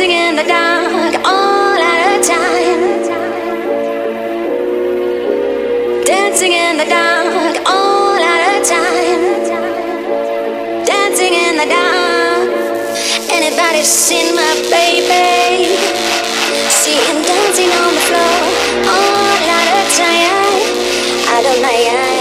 dancing in the dark all out of time. Dancing in the dark all out of time. Dancing in the dark. Anybody seen my baby? See him dancing on the floor all out of time. I don't know.